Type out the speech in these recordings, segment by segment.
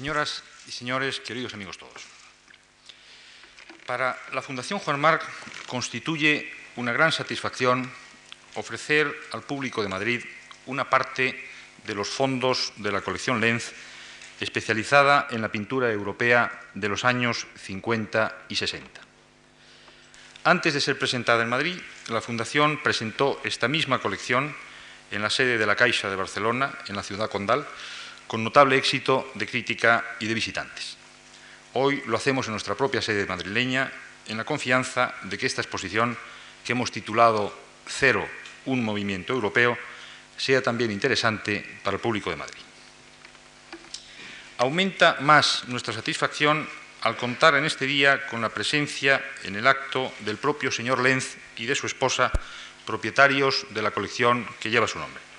Señoras y señores, queridos amigos todos, para la Fundación Juan Marc constituye una gran satisfacción ofrecer al público de Madrid una parte de los fondos de la colección Lenz especializada en la pintura europea de los años 50 y 60. Antes de ser presentada en Madrid, la Fundación presentó esta misma colección en la sede de la Caixa de Barcelona, en la ciudad condal, con notable éxito de crítica y de visitantes. Hoy lo hacemos en nuestra propia sede madrileña, en la confianza de que esta exposición, que hemos titulado Cero, un movimiento europeo, sea también interesante para el público de Madrid. Aumenta más nuestra satisfacción al contar en este día con la presencia en el acto del propio señor Lenz y de su esposa, propietarios de la colección que lleva su nombre.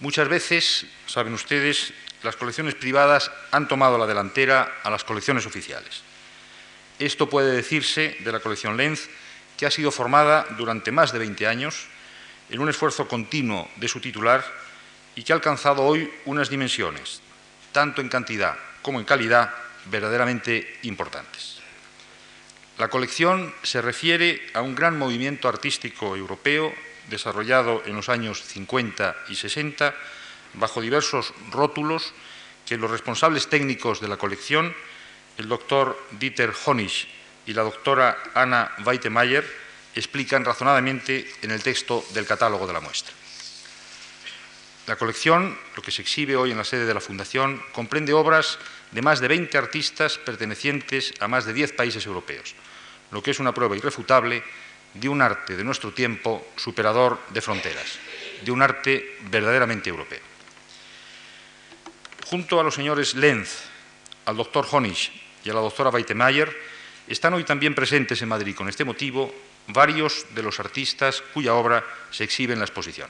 Muchas veces, saben ustedes, las colecciones privadas han tomado la delantera a las colecciones oficiales. Esto puede decirse de la colección Lenz, que ha sido formada durante más de 20 años en un esfuerzo continuo de su titular y que ha alcanzado hoy unas dimensiones, tanto en cantidad como en calidad, verdaderamente importantes. La colección se refiere a un gran movimiento artístico europeo desarrollado en los años 50 y 60 bajo diversos rótulos que los responsables técnicos de la colección, el doctor Dieter Honig y la doctora Anna Weitemeyer, explican razonadamente en el texto del catálogo de la muestra. La colección, lo que se exhibe hoy en la sede de la Fundación, comprende obras de más de 20 artistas pertenecientes a más de 10 países europeos, lo que es una prueba irrefutable de un arte de nuestro tiempo superador de fronteras, de un arte verdaderamente europeo. Junto a los señores Lenz, al doctor Honig y a la doctora Weitemeyer, están hoy también presentes en Madrid con este motivo varios de los artistas cuya obra se exhibe en la exposición.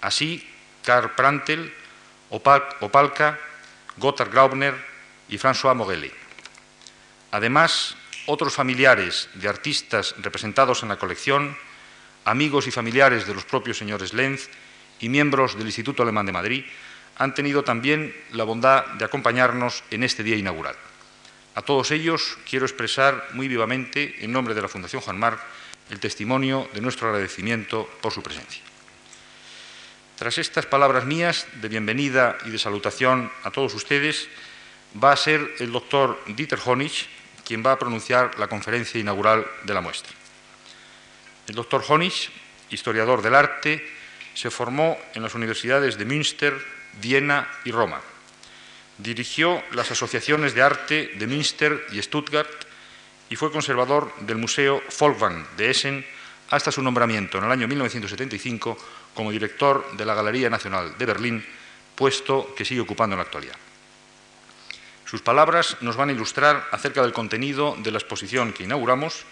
Así, Karl Prantel, Opalka, Gotthard Graubner y François Mogeli. Además, otros familiares de artistas representados en la colección, amigos y familiares de los propios señores Lenz y miembros del Instituto Alemán de Madrid, han tenido también la bondad de acompañarnos en este día inaugural. A todos ellos quiero expresar muy vivamente, en nombre de la Fundación Juan Marc, el testimonio de nuestro agradecimiento por su presencia. Tras estas palabras mías de bienvenida y de salutación a todos ustedes, va a ser el doctor Dieter Honig, quien va a pronunciar la conferencia inaugural de la muestra. El doctor Honig, historiador del arte, se formó en las universidades de Münster, Viena y Roma. Dirigió las asociaciones de arte de Münster y Stuttgart y fue conservador del Museo Folkwang de Essen hasta su nombramiento en el año 1975 como director de la Galería Nacional de Berlín, puesto que sigue ocupando en la actualidad. Sus palabras nos van a ilustrar acerca del contenido de la exposición que inauguramos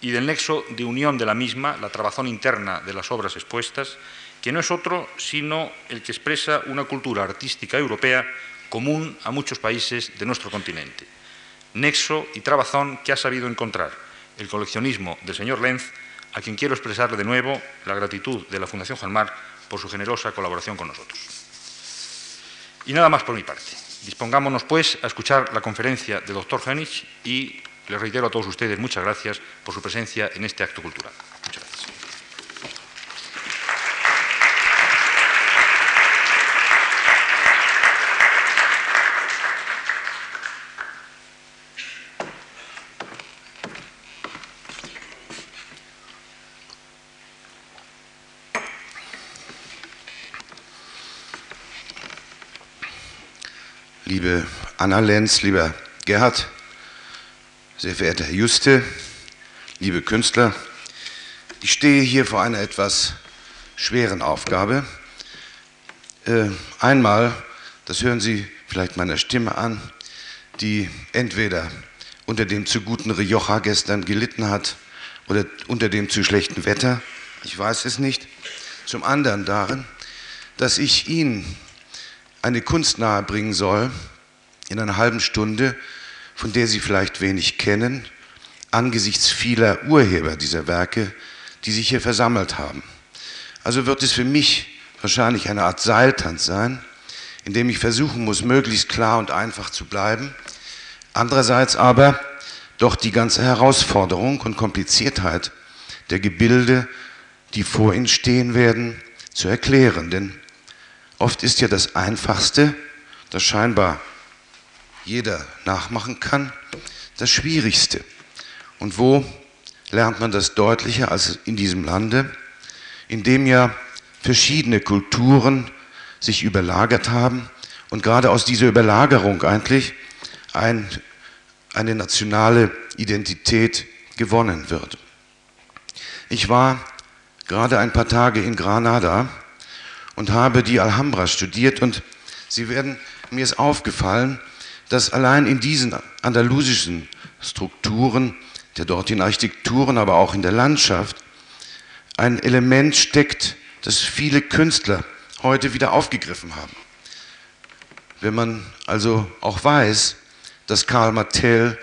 y del nexo de unión de la misma, la trabazón interna de las obras expuestas, que no es otro sino el que expresa una cultura artística europea común a muchos países de nuestro continente. Nexo y trabazón que ha sabido encontrar el coleccionismo del señor Lenz, a quien quiero expresarle de nuevo la gratitud de la Fundación Juan por su generosa colaboración con nosotros. Y nada más por mi parte. Dispongámonos, pues, a escuchar la conferencia del doctor Henich y les reitero a todos ustedes muchas gracias por su presencia en este acto cultural. Muchas gracias. Liebe Anna Lenz, lieber Gerhard, sehr verehrter Herr Juste, liebe Künstler, ich stehe hier vor einer etwas schweren Aufgabe. Äh, einmal, das hören Sie vielleicht meiner Stimme an, die entweder unter dem zu guten Rioja gestern gelitten hat oder unter dem zu schlechten Wetter, ich weiß es nicht. Zum anderen darin, dass ich Ihnen eine Kunst nahebringen soll in einer halben Stunde, von der Sie vielleicht wenig kennen, angesichts vieler Urheber dieser Werke, die sich hier versammelt haben. Also wird es für mich wahrscheinlich eine Art Seiltanz sein, in dem ich versuchen muss, möglichst klar und einfach zu bleiben. Andererseits aber doch die ganze Herausforderung und Kompliziertheit der Gebilde, die vor Ihnen stehen werden, zu erklären. Denn oft ist ja das Einfachste, das scheinbar jeder nachmachen kann, das Schwierigste. Und wo lernt man das deutlicher als in diesem Lande, in dem ja verschiedene Kulturen sich überlagert haben und gerade aus dieser Überlagerung eigentlich ein, eine nationale Identität gewonnen wird. Ich war gerade ein paar Tage in Granada und habe die Alhambra studiert und Sie werden, mir ist aufgefallen, dass allein in diesen andalusischen Strukturen, der dortigen Architekturen, aber auch in der Landschaft, ein Element steckt, das viele Künstler heute wieder aufgegriffen haben. Wenn man also auch weiß, dass Karl Martel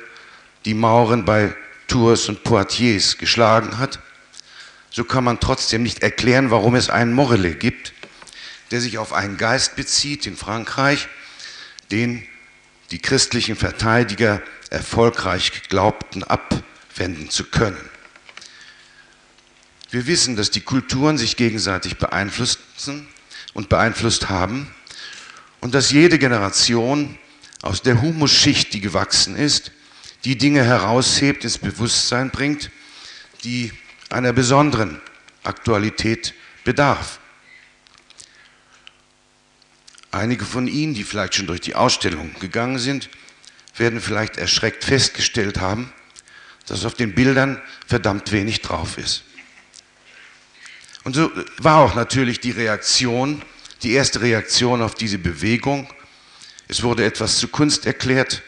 die Mauren bei Tours und Poitiers geschlagen hat, so kann man trotzdem nicht erklären, warum es einen Morellet gibt, der sich auf einen Geist bezieht in Frankreich, den die christlichen Verteidiger erfolgreich glaubten abwenden zu können. Wir wissen, dass die Kulturen sich gegenseitig beeinflussen und beeinflusst haben und dass jede Generation aus der Humusschicht, die gewachsen ist, die Dinge heraushebt, ins Bewusstsein bringt, die einer besonderen Aktualität bedarf. Einige von Ihnen, die vielleicht schon durch die Ausstellung gegangen sind, werden vielleicht erschreckt festgestellt haben, dass auf den Bildern verdammt wenig drauf ist. Und so war auch natürlich die Reaktion, die erste Reaktion auf diese Bewegung. Es wurde etwas zu Kunst erklärt,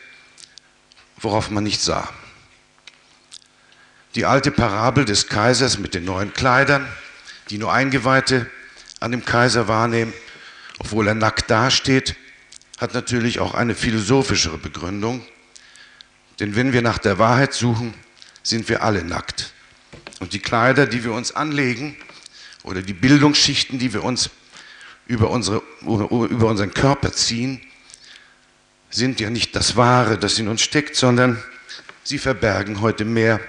worauf man nicht sah. Die alte Parabel des Kaisers mit den neuen Kleidern, die nur Eingeweihte an dem Kaiser wahrnehmen, obwohl er nackt dasteht, hat natürlich auch eine philosophischere Begründung. Denn wenn wir nach der Wahrheit suchen, sind wir alle nackt. Und die Kleider, die wir uns anlegen, oder die Bildungsschichten, die wir uns über, unsere, über unseren Körper ziehen, sind ja nicht das Wahre, das in uns steckt, sondern sie verbergen heute mehr,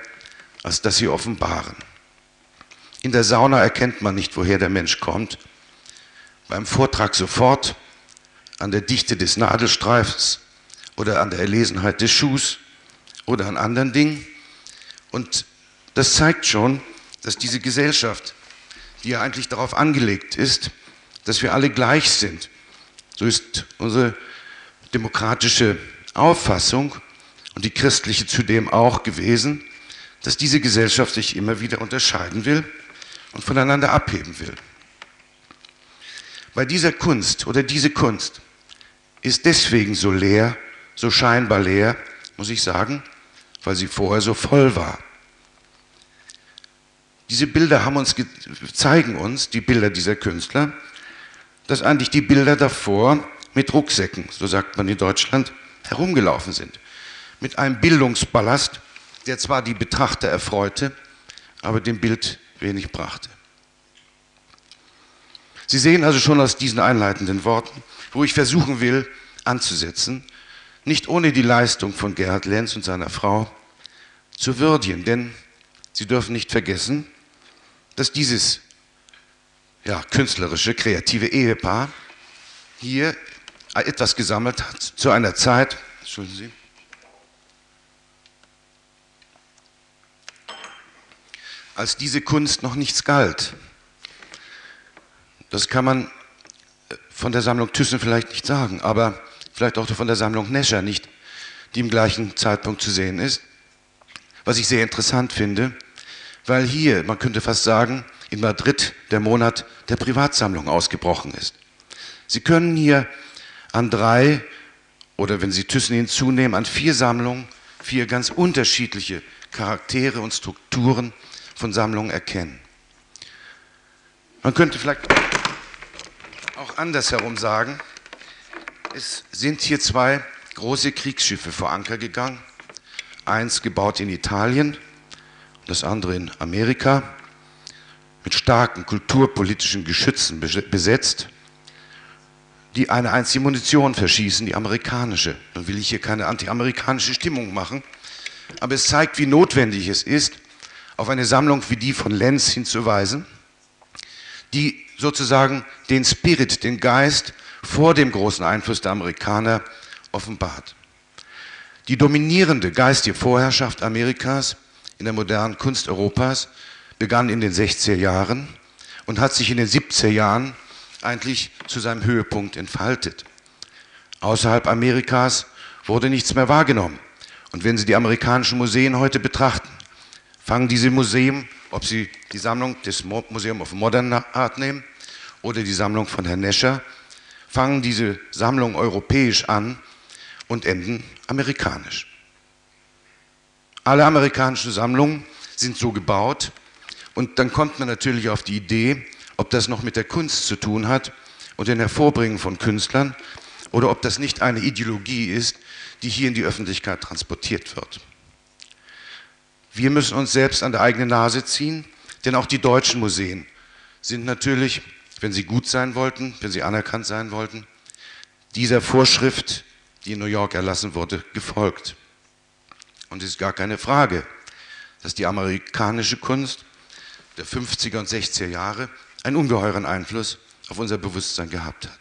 als dass sie offenbaren. In der Sauna erkennt man nicht, woher der Mensch kommt, beim Vortrag sofort an der Dichte des Nadelstreifens oder an der Erlesenheit des Schuhs oder an anderen Dingen. Und das zeigt schon, dass diese Gesellschaft, die ja eigentlich darauf angelegt ist, dass wir alle gleich sind, so ist unsere demokratische Auffassung und die christliche zudem auch gewesen, dass diese Gesellschaft sich immer wieder unterscheiden will und voneinander abheben will. Bei dieser Kunst oder diese Kunst ist deswegen so leer, so scheinbar leer, muss ich sagen, weil sie vorher so voll war. Diese Bilder haben uns, zeigen uns, die Bilder dieser Künstler, dass eigentlich die Bilder davor mit Rucksäcken, so sagt man in Deutschland, herumgelaufen sind. Mit einem Bildungsballast, der zwar die Betrachter erfreute, aber dem Bild wenig brachte. Sie sehen also schon aus diesen einleitenden Worten, wo ich versuchen will anzusetzen, nicht ohne die Leistung von Gerhard Lenz und seiner Frau zu würdigen, denn Sie dürfen nicht vergessen, dass dieses ja, künstlerische, kreative Ehepaar hier etwas gesammelt hat zu einer Zeit, Entschuldigen Sie, als diese Kunst noch nichts galt. Das kann man äh, von der Sammlung Thyssen vielleicht nicht sagen, aber vielleicht auch von der Sammlung Nescher nicht, die im gleichen Zeitpunkt zu sehen ist. Was ich sehr interessant finde, weil hier, man könnte fast sagen, in Madrid der Monat der Privatsammlung ausgebrochen ist. Sie können hier an drei oder wenn Sie Thyssen hinzunehmen, an vier Sammlungen, vier ganz unterschiedliche Charaktere und Strukturen von Sammlungen erkennen. Man könnte vielleicht auch andersherum sagen, es sind hier zwei große Kriegsschiffe vor Anker gegangen. Eins gebaut in Italien, das andere in Amerika, mit starken kulturpolitischen Geschützen besetzt, die eine einzige Munition verschießen, die amerikanische. Nun will ich hier keine antiamerikanische Stimmung machen, aber es zeigt, wie notwendig es ist, auf eine Sammlung wie die von Lenz hinzuweisen, die sozusagen den Spirit, den Geist vor dem großen Einfluss der Amerikaner offenbart. Die dominierende geistige Vorherrschaft Amerikas in der modernen Kunst Europas begann in den 60er Jahren und hat sich in den 70er Jahren eigentlich zu seinem Höhepunkt entfaltet. Außerhalb Amerikas wurde nichts mehr wahrgenommen. Und wenn Sie die amerikanischen Museen heute betrachten, fangen diese Museen, ob Sie die Sammlung des Museum of Modern Art nehmen oder die Sammlung von Herrn Nescher, fangen diese Sammlungen europäisch an und enden amerikanisch. Alle amerikanischen Sammlungen sind so gebaut und dann kommt man natürlich auf die Idee, ob das noch mit der Kunst zu tun hat und dem Hervorbringen von Künstlern oder ob das nicht eine Ideologie ist, die hier in die Öffentlichkeit transportiert wird. Wir müssen uns selbst an der eigenen Nase ziehen, denn auch die deutschen Museen sind natürlich, wenn sie gut sein wollten, wenn sie anerkannt sein wollten, dieser Vorschrift, die in New York erlassen wurde, gefolgt. Und es ist gar keine Frage, dass die amerikanische Kunst der 50er und 60er Jahre einen ungeheuren Einfluss auf unser Bewusstsein gehabt hat.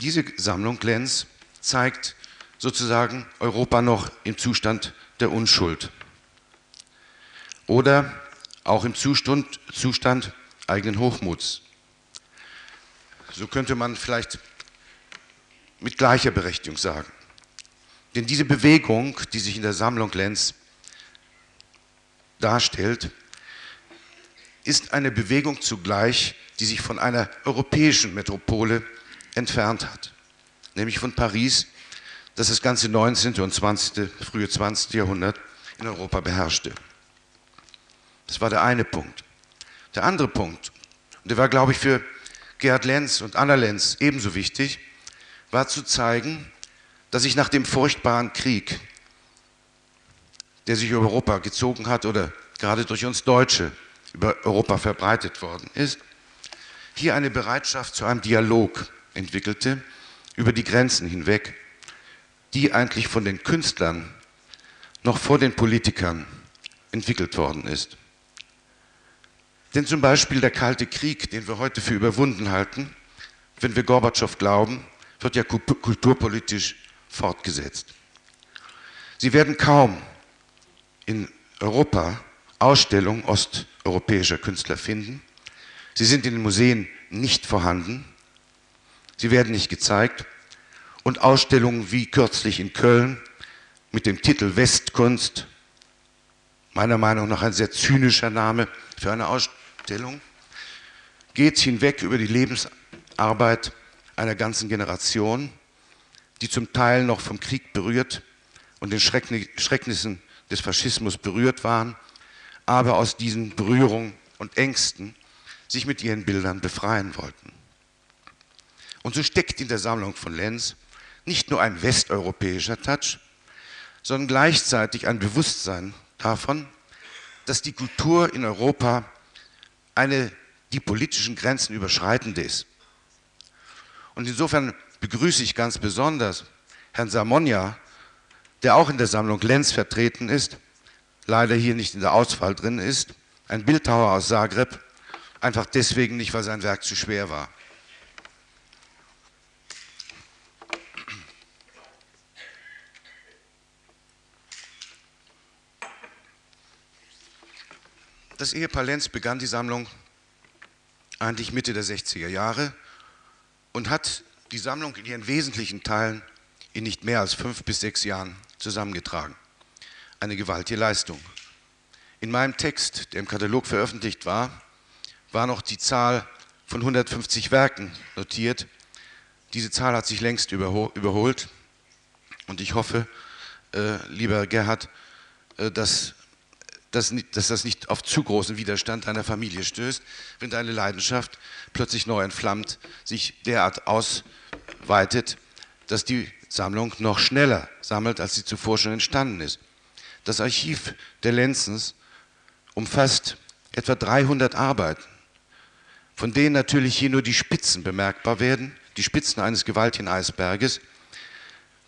Diese Sammlung Lenz zeigt sozusagen Europa noch im Zustand der Unschuld oder auch im Zustand, Zustand eigenen Hochmuts. So könnte man vielleicht mit gleicher Berechtigung sagen. Denn diese Bewegung, die sich in der Sammlung Lenz darstellt, ist eine Bewegung zugleich, die sich von einer europäischen Metropole entfernt hat, nämlich von Paris, das das ganze 19. und 20., frühe 20. Jahrhundert in Europa beherrschte. Das war der eine Punkt. Der andere Punkt, und der war, glaube ich, für Gerhard Lenz und Anna Lenz ebenso wichtig, war zu zeigen, dass sich nach dem furchtbaren Krieg, der sich über Europa gezogen hat oder gerade durch uns Deutsche über Europa verbreitet worden ist, hier eine Bereitschaft zu einem Dialog entwickelte über die Grenzen hinweg, die eigentlich von den Künstlern noch vor den Politikern entwickelt worden ist. Denn zum Beispiel der Kalte Krieg, den wir heute für überwunden halten, wenn wir Gorbatschow glauben, wird ja kulturpolitisch fortgesetzt. Sie werden kaum in Europa Ausstellungen osteuropäischer Künstler finden. Sie sind in den Museen nicht vorhanden. Sie werden nicht gezeigt. Und Ausstellungen wie kürzlich in Köln mit dem Titel Westkunst, meiner Meinung nach ein sehr zynischer Name für eine Ausstellung, geht hinweg über die Lebensarbeit einer ganzen Generation, die zum Teil noch vom Krieg berührt und den Schrecknissen des Faschismus berührt waren aber aus diesen Berührungen und Ängsten sich mit ihren Bildern befreien wollten. Und so steckt in der Sammlung von Lenz nicht nur ein westeuropäischer Touch, sondern gleichzeitig ein Bewusstsein davon, dass die Kultur in Europa eine die politischen Grenzen überschreitende ist. Und insofern begrüße ich ganz besonders Herrn Samonia, der auch in der Sammlung Lenz vertreten ist, leider hier nicht in der Auswahl drin ist. Ein Bildhauer aus Zagreb, einfach deswegen nicht, weil sein Werk zu schwer war. Das Ehepaar Lenz begann die Sammlung eigentlich Mitte der 60er Jahre und hat die Sammlung in ihren wesentlichen Teilen in nicht mehr als fünf bis sechs Jahren zusammengetragen eine gewaltige Leistung. In meinem Text, der im Katalog veröffentlicht war, war noch die Zahl von 150 Werken notiert. Diese Zahl hat sich längst überholt und ich hoffe, äh, lieber Gerhard, äh, dass, dass, dass das nicht auf zu großen Widerstand deiner Familie stößt, wenn deine Leidenschaft plötzlich neu entflammt, sich derart ausweitet, dass die Sammlung noch schneller sammelt, als sie zuvor schon entstanden ist. Das Archiv der Lenzens umfasst etwa 300 Arbeiten. von denen natürlich hier nur die Spitzen bemerkbar werden, die Spitzen eines gewaltigen Eisberges,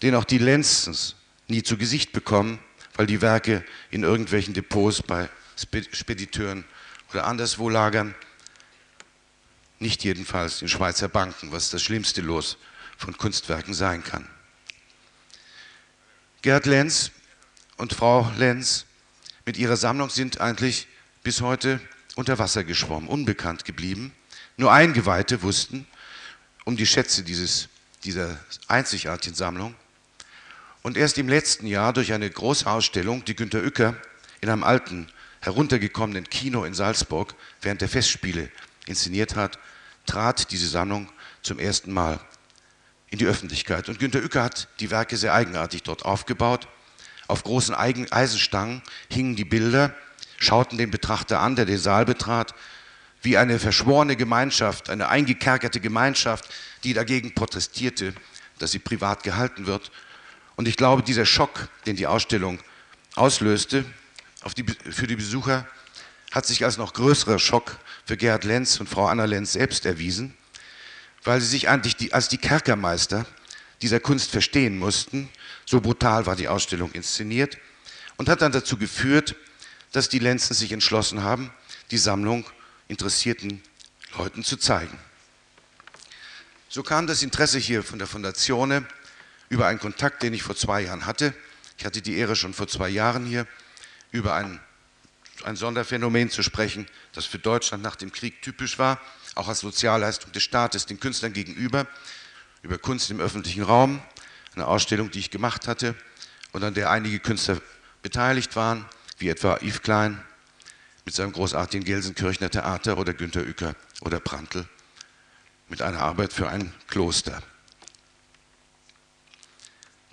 den auch die Lenzens nie zu Gesicht bekommen, weil die Werke in irgendwelchen Depots bei Spediteuren oder anderswo lagern. Nicht jedenfalls in Schweizer Banken, was das schlimmste Los von Kunstwerken sein kann. Gerd Lenz und Frau Lenz mit ihrer Sammlung sind eigentlich bis heute unter Wasser geschwommen, unbekannt geblieben. Nur Eingeweihte wussten um die Schätze dieses, dieser einzigartigen Sammlung. Und erst im letzten Jahr durch eine große Ausstellung, die Günter Uecker in einem alten, heruntergekommenen Kino in Salzburg während der Festspiele inszeniert hat, trat diese Sammlung zum ersten Mal in die Öffentlichkeit. Und Günter Uecker hat die Werke sehr eigenartig dort aufgebaut. Auf großen Eisenstangen hingen die Bilder, schauten den Betrachter an, der den Saal betrat, wie eine verschworene Gemeinschaft, eine eingekerkerte Gemeinschaft, die dagegen protestierte, dass sie privat gehalten wird. Und ich glaube, dieser Schock, den die Ausstellung auslöste die, für die Besucher, hat sich als noch größerer Schock für Gerhard Lenz und Frau Anna Lenz selbst erwiesen, weil sie sich eigentlich die, als die Kerkermeister dieser Kunst verstehen mussten. So brutal war die Ausstellung inszeniert und hat dann dazu geführt, dass die Lenzen sich entschlossen haben, die Sammlung interessierten Leuten zu zeigen. So kam das Interesse hier von der Fondazione über einen Kontakt, den ich vor zwei Jahren hatte. Ich hatte die Ehre schon vor zwei Jahren hier über ein, ein Sonderphänomen zu sprechen, das für Deutschland nach dem Krieg typisch war, auch als Sozialleistung des Staates den Künstlern gegenüber, über Kunst im öffentlichen Raum, eine Ausstellung, die ich gemacht hatte und an der einige Künstler beteiligt waren, wie etwa Yves Klein, mit seinem großartigen Gelsenkirchener Theater oder Günter Uecker oder Prantl mit einer Arbeit für ein Kloster.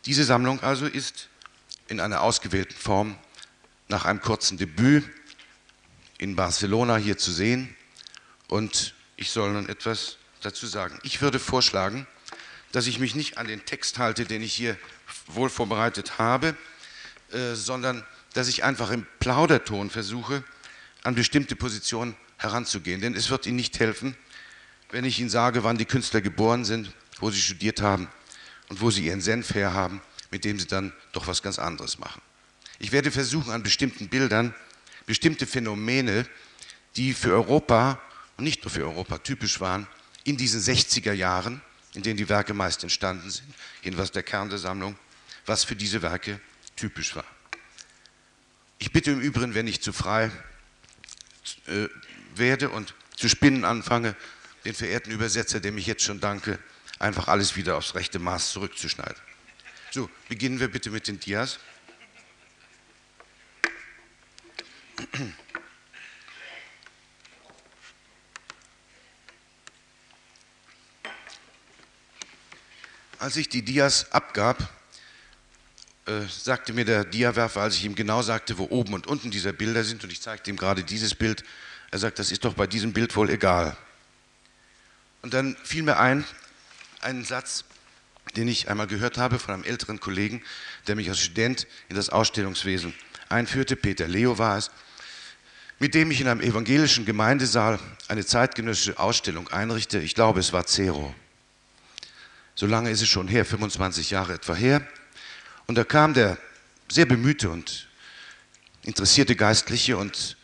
Diese Sammlung also ist in einer ausgewählten Form nach einem kurzen Debüt in Barcelona hier zu sehen und ich soll nun etwas dazu sagen. Ich würde vorschlagen, dass ich mich nicht an den Text halte, den ich hier wohl vorbereitet habe, äh, sondern dass ich einfach im Plauderton versuche, an bestimmte Positionen heranzugehen. Denn es wird Ihnen nicht helfen, wenn ich Ihnen sage, wann die Künstler geboren sind, wo sie studiert haben und wo sie ihren Senf her haben, mit dem sie dann doch was ganz anderes machen. Ich werde versuchen, an bestimmten Bildern bestimmte Phänomene, die für Europa und nicht nur für Europa typisch waren, in diesen 60er Jahren, in denen die Werke meist entstanden sind, jedenfalls der Kern der Sammlung, was für diese Werke typisch war. Ich bitte im Übrigen, wenn ich zu frei äh, werde und zu spinnen anfange, den verehrten Übersetzer, dem ich jetzt schon danke, einfach alles wieder aufs rechte Maß zurückzuschneiden. So, beginnen wir bitte mit den Dias. Als ich die Dias abgab, äh, sagte mir der Diawerfer, als ich ihm genau sagte, wo oben und unten diese Bilder sind, und ich zeigte ihm gerade dieses Bild, er sagt, das ist doch bei diesem Bild wohl egal. Und dann fiel mir ein, einen Satz, den ich einmal gehört habe von einem älteren Kollegen, der mich als Student in das Ausstellungswesen einführte, Peter Leo war es, mit dem ich in einem evangelischen Gemeindesaal eine zeitgenössische Ausstellung einrichte. Ich glaube, es war Zero. So lange ist es schon her, 25 Jahre etwa her. Und da kam der sehr bemühte und interessierte Geistliche und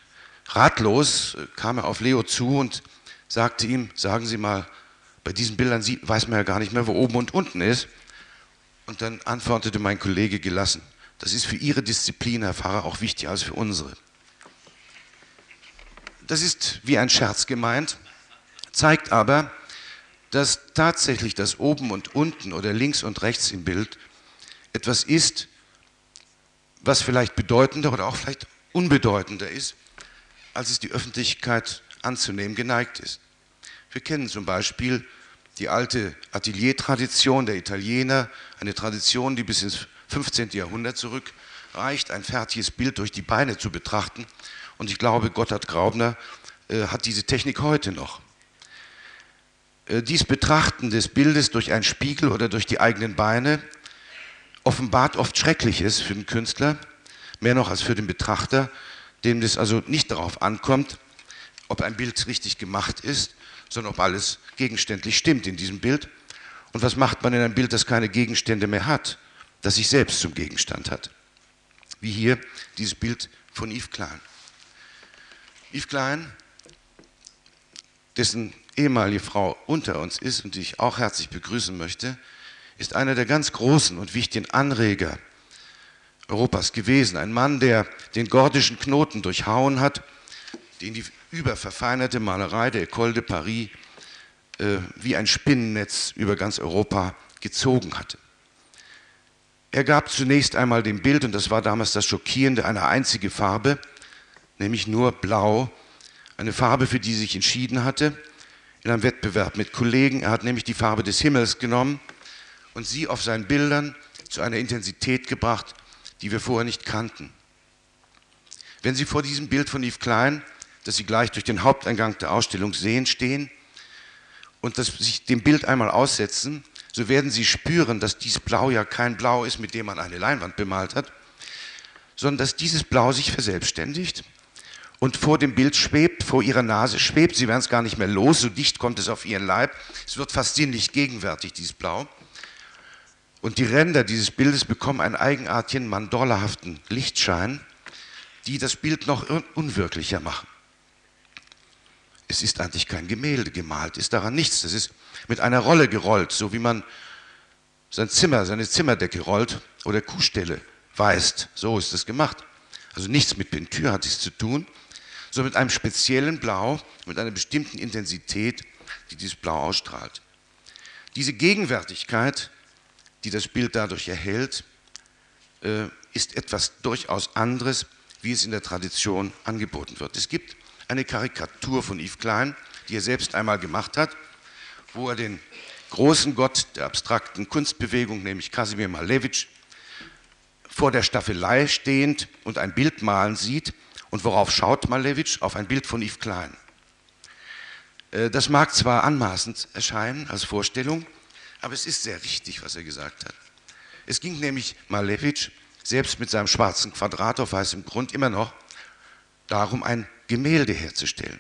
ratlos kam er auf Leo zu und sagte ihm, sagen Sie mal, bei diesen Bildern sieht, weiß man ja gar nicht mehr, wo oben und unten ist. Und dann antwortete mein Kollege gelassen, das ist für Ihre Disziplin, Herr Pfarrer, auch wichtiger als für unsere. Das ist wie ein Scherz gemeint, zeigt aber, dass tatsächlich das oben und unten oder links und rechts im Bild etwas ist, was vielleicht bedeutender oder auch vielleicht unbedeutender ist, als es die Öffentlichkeit anzunehmen geneigt ist. Wir kennen zum Beispiel die alte Ateliertradition der Italiener, eine Tradition, die bis ins 15. Jahrhundert zurückreicht, ein fertiges Bild durch die Beine zu betrachten. Und ich glaube, Gotthard Graubner äh, hat diese Technik heute noch. Äh, dies Betrachten des Bildes durch einen Spiegel oder durch die eigenen Beine offenbart oft Schreckliches für den Künstler, mehr noch als für den Betrachter, dem es also nicht darauf ankommt, ob ein Bild richtig gemacht ist, sondern ob alles gegenständlich stimmt in diesem Bild. Und was macht man in einem Bild, das keine Gegenstände mehr hat, das sich selbst zum Gegenstand hat? Wie hier dieses Bild von Yves Klein. Yves Klein, dessen ehemalige Frau unter uns ist und die ich auch herzlich begrüßen möchte, ist einer der ganz großen und wichtigen Anreger Europas gewesen. Ein Mann, der den gordischen Knoten durchhauen hat, den die überverfeinerte Malerei der École de Paris äh, wie ein Spinnennetz über ganz Europa gezogen hatte. Er gab zunächst einmal dem Bild, und das war damals das Schockierende, eine einzige Farbe, nämlich nur Blau, eine Farbe, für die sich entschieden hatte, in einem Wettbewerb mit Kollegen. Er hat nämlich die Farbe des Himmels genommen und sie auf seinen Bildern zu einer Intensität gebracht, die wir vorher nicht kannten. Wenn Sie vor diesem Bild von Yves Klein, das Sie gleich durch den Haupteingang der Ausstellung sehen, stehen und das sich dem Bild einmal aussetzen, so werden Sie spüren, dass dieses Blau ja kein Blau ist, mit dem man eine Leinwand bemalt hat, sondern dass dieses Blau sich verselbstständigt und vor dem Bild schwebt, vor Ihrer Nase schwebt. Sie werden es gar nicht mehr los, so dicht kommt es auf Ihren Leib. Es wird fast sinnlich gegenwärtig, dieses Blau. Und die Ränder dieses Bildes bekommen einen eigenartigen, mandorlahaften Lichtschein, die das Bild noch unwirklicher machen. Es ist eigentlich kein Gemälde gemalt, ist daran nichts. Das ist mit einer Rolle gerollt, so wie man sein Zimmer, seine Zimmerdecke rollt oder Kuhstelle weist. So ist das gemacht. Also nichts mit Pentür hat es zu tun, sondern mit einem speziellen Blau, mit einer bestimmten Intensität, die dieses Blau ausstrahlt. Diese Gegenwärtigkeit, die das Bild dadurch erhält, äh, ist etwas durchaus anderes, wie es in der Tradition angeboten wird. Es gibt eine Karikatur von Yves Klein, die er selbst einmal gemacht hat, wo er den großen Gott der abstrakten Kunstbewegung, nämlich Kasimir Malevich, vor der Staffelei stehend und ein Bild malen sieht. Und worauf schaut Malevich? Auf ein Bild von Yves Klein. Äh, das mag zwar anmaßend erscheinen als Vorstellung, aber es ist sehr richtig, was er gesagt hat. Es ging nämlich Malevich selbst mit seinem schwarzen Quadrat auf weißem Grund immer noch darum, ein Gemälde herzustellen.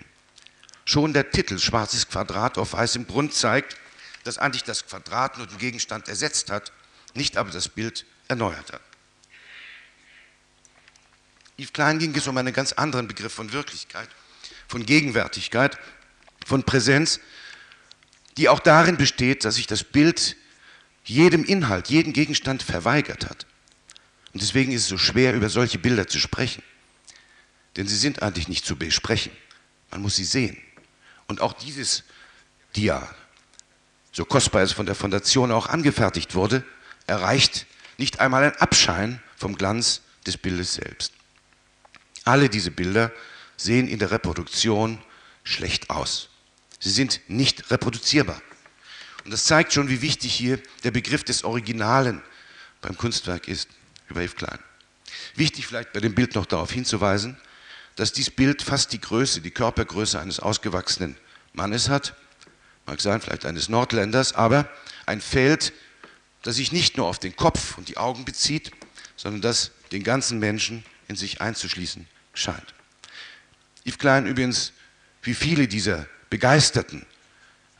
Schon der Titel Schwarzes Quadrat auf weißem Grund zeigt, dass eigentlich das Quadrat nur den Gegenstand ersetzt hat, nicht aber das Bild erneuert hat. Yves Klein ging es um einen ganz anderen Begriff von Wirklichkeit, von Gegenwärtigkeit, von Präsenz, die auch darin besteht, dass sich das Bild jedem Inhalt, jedem Gegenstand verweigert hat. Und deswegen ist es so schwer, über solche Bilder zu sprechen. Denn sie sind eigentlich nicht zu besprechen. Man muss sie sehen. Und auch dieses Dia, so kostbar es von der Fondation auch angefertigt wurde, erreicht nicht einmal ein Abschein vom Glanz des Bildes selbst. Alle diese Bilder sehen in der Reproduktion schlecht aus. Sie sind nicht reproduzierbar. Und das zeigt schon, wie wichtig hier der Begriff des Originalen beim Kunstwerk ist, über Yves Klein. Wichtig vielleicht bei dem Bild noch darauf hinzuweisen, dass dieses Bild fast die Größe, die Körpergröße eines ausgewachsenen Mannes hat, mag sein, vielleicht eines Nordländers, aber ein Feld, das sich nicht nur auf den Kopf und die Augen bezieht, sondern das den ganzen Menschen in sich einzuschließen scheint. Yves Klein übrigens, wie viele dieser begeisterten,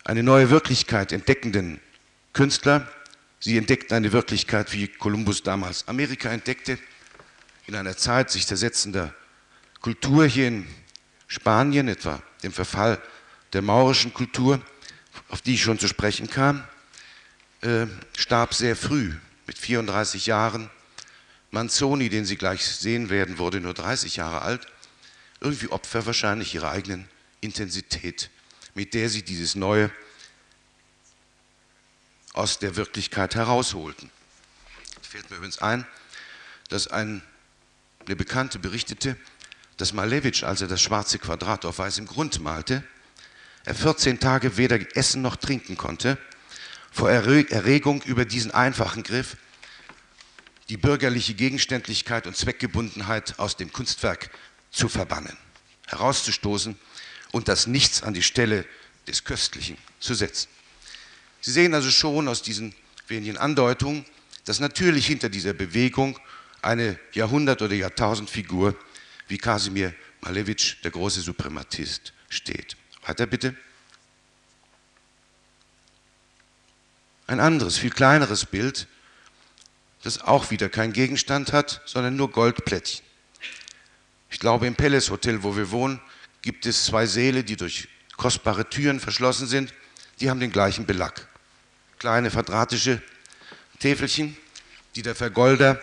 eine neue Wirklichkeit entdeckenden Künstler, sie entdeckten eine Wirklichkeit, wie Kolumbus damals Amerika entdeckte, in einer Zeit sich zersetzender Kultur hier in Spanien, etwa dem Verfall der maurischen Kultur, auf die ich schon zu sprechen kam, äh, starb sehr früh, mit 34 Jahren. Manzoni, den Sie gleich sehen werden, wurde nur 30 Jahre alt. Irgendwie Opfer wahrscheinlich ihrer eigenen Intensität, mit der sie dieses Neue aus der Wirklichkeit herausholten. Es fällt mir übrigens ein, dass ein, eine Bekannte berichtete, dass Malevich, als er das schwarze Quadrat auf weißem Grund malte, er 14 Tage weder essen noch trinken konnte, vor Erregung über diesen einfachen Griff, die bürgerliche Gegenständlichkeit und Zweckgebundenheit aus dem Kunstwerk zu verbannen, herauszustoßen und das Nichts an die Stelle des Köstlichen zu setzen. Sie sehen also schon aus diesen wenigen Andeutungen, dass natürlich hinter dieser Bewegung eine Jahrhundert- oder Jahrtausendfigur wie Kasimir Malevich, der große Suprematist, steht. Weiter bitte. Ein anderes, viel kleineres Bild, das auch wieder keinen Gegenstand hat, sondern nur Goldplättchen. Ich glaube, im Palace Hotel, wo wir wohnen, gibt es zwei Säle, die durch kostbare Türen verschlossen sind. Die haben den gleichen Belag. Kleine quadratische Täfelchen, die der Vergolder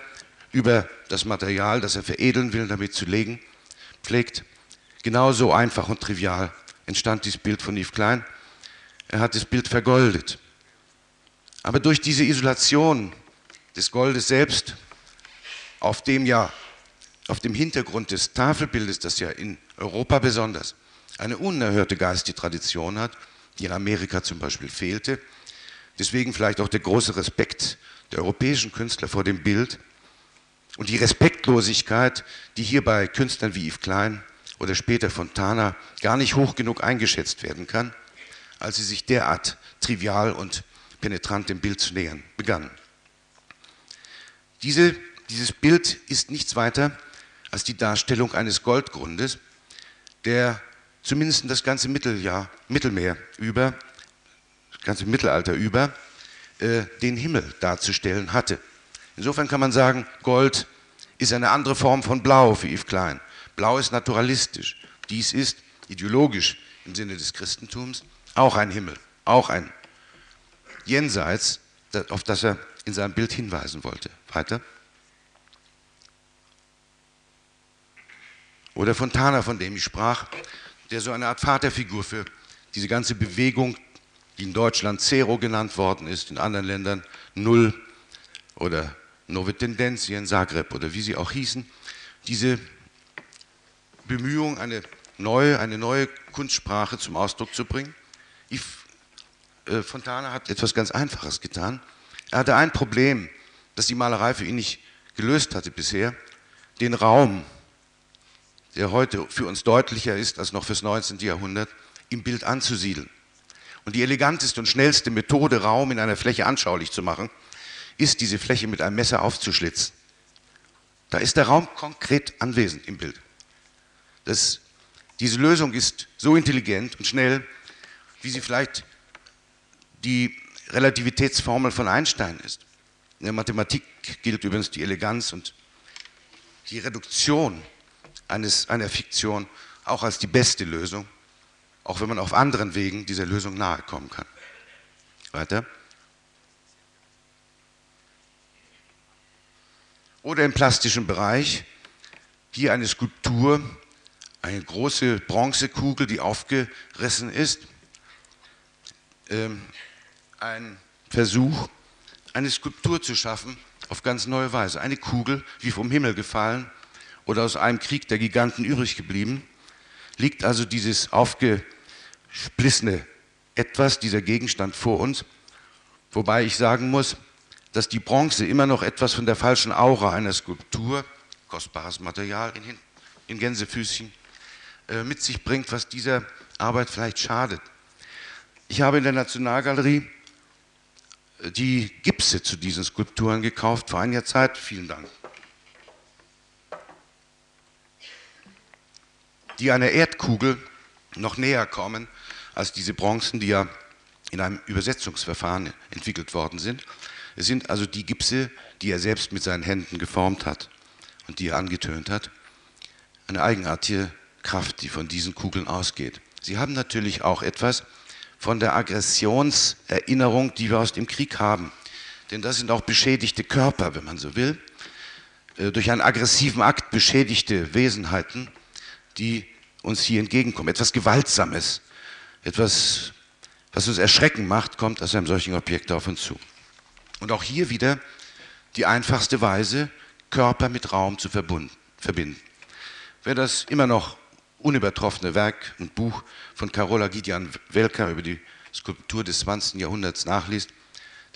über das Material, das er veredeln will, damit zu legen, pflegt. Genauso einfach und trivial entstand dieses Bild von Yves Klein. Er hat das Bild vergoldet. Aber durch diese Isolation des Goldes selbst, auf dem ja, auf dem Hintergrund des Tafelbildes, das ja in Europa besonders eine unerhörte geistige Tradition hat, die in Amerika zum Beispiel fehlte, deswegen vielleicht auch der große Respekt der europäischen Künstler vor dem Bild und die Respektlosigkeit, die hier bei Künstlern wie Yves Klein oder später Fontana gar nicht hoch genug eingeschätzt werden kann, als sie sich derart trivial und penetrant dem Bild zu nähern begannen. Diese, dieses Bild ist nichts weiter als die Darstellung eines Goldgrundes, der zumindest das ganze Mitteljahr, Mittelmeer über, das ganze Mittelalter über, äh, den Himmel darzustellen hatte. Insofern kann man sagen, Gold ist eine andere Form von Blau für Yves Klein. Blau ist naturalistisch. Dies ist ideologisch im Sinne des Christentums auch ein Himmel, auch ein Jenseits, auf das er in seinem Bild hinweisen wollte. Weiter. Oder Fontana, von dem ich sprach, der so eine Art Vaterfigur für diese ganze Bewegung, die in Deutschland Zero genannt worden ist, in anderen Ländern Null oder Nove Tendenzie in Zagreb oder wie sie auch hießen, diese Bemühung, eine neue, eine neue Kunstsprache zum Ausdruck zu bringen. Yves äh, Fontana hat etwas ganz Einfaches getan. Er hatte ein Problem, das die Malerei für ihn nicht gelöst hatte bisher, den Raum, der heute für uns deutlicher ist als noch fürs 19. Jahrhundert, im Bild anzusiedeln. Und die eleganteste und schnellste Methode, Raum in einer Fläche anschaulich zu machen, ist, diese Fläche mit einem Messer aufzuschlitzen. Da ist der Raum konkret anwesend im Bild. Das, diese Lösung ist so intelligent und schnell, wie sie vielleicht die Relativitätsformel von Einstein ist. In der Mathematik gilt übrigens die Eleganz und die Reduktion eines, einer Fiktion auch als die beste Lösung, auch wenn man auf anderen Wegen dieser Lösung nahe kommen kann. Weiter. Oder im plastischen Bereich, hier eine Skulptur, eine große Bronzekugel, die aufgerissen ist. Ähm, ein Versuch, eine Skulptur zu schaffen auf ganz neue Weise. Eine Kugel, wie vom Himmel gefallen oder aus einem Krieg der Giganten übrig geblieben, liegt also dieses aufgesplissene Etwas, dieser Gegenstand vor uns, wobei ich sagen muss, dass die Bronze immer noch etwas von der falschen Aura einer Skulptur, kostbares Material in, in Gänsefüßchen, äh, mit sich bringt, was dieser Arbeit vielleicht schadet. Ich habe in der Nationalgalerie äh, die Gipse zu diesen Skulpturen gekauft vor einiger Zeit. Vielen Dank. Die einer Erdkugel noch näher kommen als diese Bronzen, die ja in einem Übersetzungsverfahren entwickelt worden sind. Es sind also die Gipse, die er selbst mit seinen Händen geformt hat und die er angetönt hat. Eine eigenartige Kraft, die von diesen Kugeln ausgeht. Sie haben natürlich auch etwas von der Aggressionserinnerung, die wir aus dem Krieg haben. Denn das sind auch beschädigte Körper, wenn man so will, äh, durch einen aggressiven Akt beschädigte Wesenheiten, die uns hier entgegenkommen. Etwas Gewaltsames, etwas, was uns erschrecken macht, kommt aus einem solchen Objekt auf uns zu. Und auch hier wieder die einfachste Weise, Körper mit Raum zu verbinden. Wer das immer noch unübertroffene Werk und Buch von Karola Gideon Welka über die Skulptur des 20. Jahrhunderts nachliest,